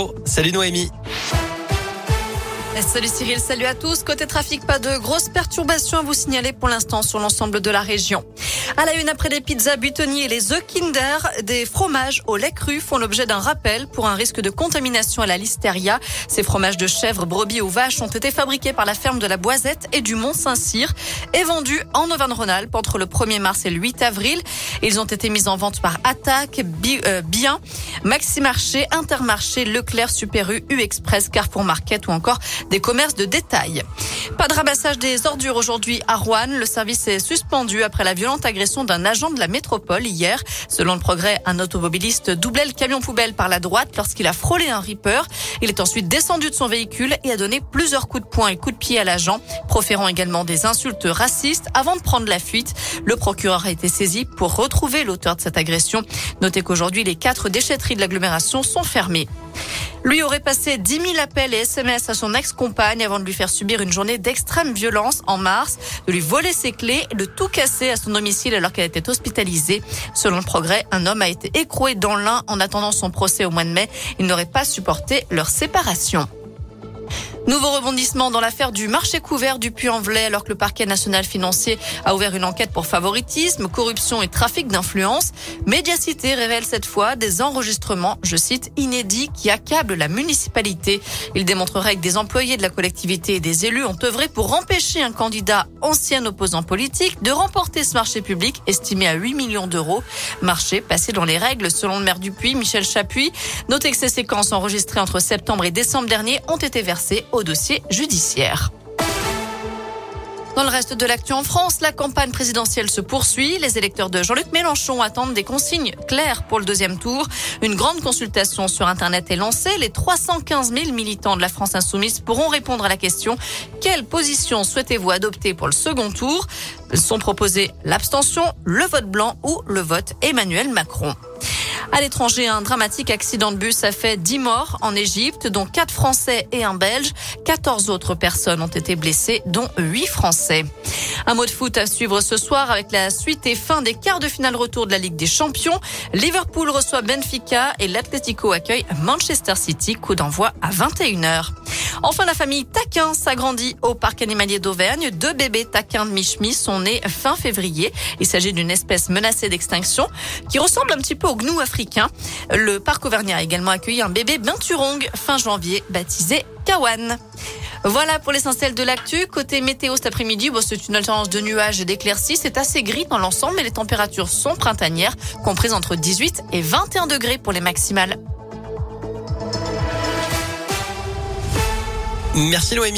Oh, salut Noémie. Salut Cyril, salut à tous. Côté trafic, pas de grosses perturbations à vous signaler pour l'instant sur l'ensemble de la région. À la une, après les pizzas Buitoni et les œufs Kinder, des fromages au lait cru font l'objet d'un rappel pour un risque de contamination à la listeria. Ces fromages de chèvre, brebis ou vaches ont été fabriqués par la ferme de la Boisette et du Mont-Saint-Cyr et vendus en Auvergne-Rhône-Alpes entre le 1er mars et le 8 avril. Ils ont été mis en vente par Attaque, euh, Bien, Maximarché, Intermarché, Leclerc, Super U, U Express, Carrefour Market ou encore des commerces de détail. Pas de ramassage des ordures aujourd'hui à Rouen. Le service est suspendu après la violente agression d'un agent de la métropole hier. Selon le progrès, un automobiliste doublait le camion poubelle par la droite lorsqu'il a frôlé un Reaper. Il est ensuite descendu de son véhicule et a donné plusieurs coups de poing et coups de pied à l'agent, proférant également des insultes racistes avant de prendre la fuite. Le procureur a été saisi pour retrouver l'auteur de cette agression. Notez qu'aujourd'hui, les quatre déchetteries de l'agglomération sont fermées. Lui aurait passé 10 000 appels et SMS à son ex-compagne avant de lui faire subir une journée d'extrême violence en mars, de lui voler ses clés et de tout casser à son domicile alors qu'elle était hospitalisée. Selon le progrès, un homme a été écroué dans l'un en attendant son procès au mois de mai. Il n'aurait pas supporté leur séparation. Nouveau rebondissement dans l'affaire du marché couvert du Puy-en-Velay alors que le parquet national financier a ouvert une enquête pour favoritisme, corruption et trafic d'influence. Médiacité révèle cette fois des enregistrements, je cite, inédits qui accablent la municipalité. Il démontrerait que des employés de la collectivité et des élus ont œuvré pour empêcher un candidat ancien opposant politique de remporter ce marché public estimé à 8 millions d'euros. Marché passé dans les règles selon le maire du Puy, Michel Chapuis. Notez que ces séquences enregistrées entre septembre et décembre dernier ont été versées au dossier judiciaire. Dans le reste de l'actu en France, la campagne présidentielle se poursuit. Les électeurs de Jean-Luc Mélenchon attendent des consignes claires pour le deuxième tour. Une grande consultation sur Internet est lancée. Les 315 000 militants de la France insoumise pourront répondre à la question quelle position souhaitez-vous adopter pour le second tour? Sont proposés l'abstention, le vote blanc ou le vote Emmanuel Macron. À l'étranger, un dramatique accident de bus a fait 10 morts en Égypte, dont 4 Français et un Belge. 14 autres personnes ont été blessées, dont 8 Français. Un mot de foot à suivre ce soir avec la suite et fin des quarts de finale retour de la Ligue des Champions. Liverpool reçoit Benfica et l'Atlético accueille Manchester City. Coup d'envoi à 21h. Enfin, la famille Taquin s'agrandit au parc animalier d'Auvergne. Deux bébés taquins de Michmi sont nés fin février. Il s'agit d'une espèce menacée d'extinction qui ressemble un petit peu au gnou africain. Le parc auvergnat a également accueilli un bébé binturong fin janvier baptisé Kawan. Voilà pour l'essentiel de l'actu. Côté météo cet après-midi, bon, c'est une alternance de nuages et d'éclaircies. C'est assez gris dans l'ensemble, mais les températures sont printanières, comprises entre 18 et 21 degrés pour les maximales. Merci Noémie.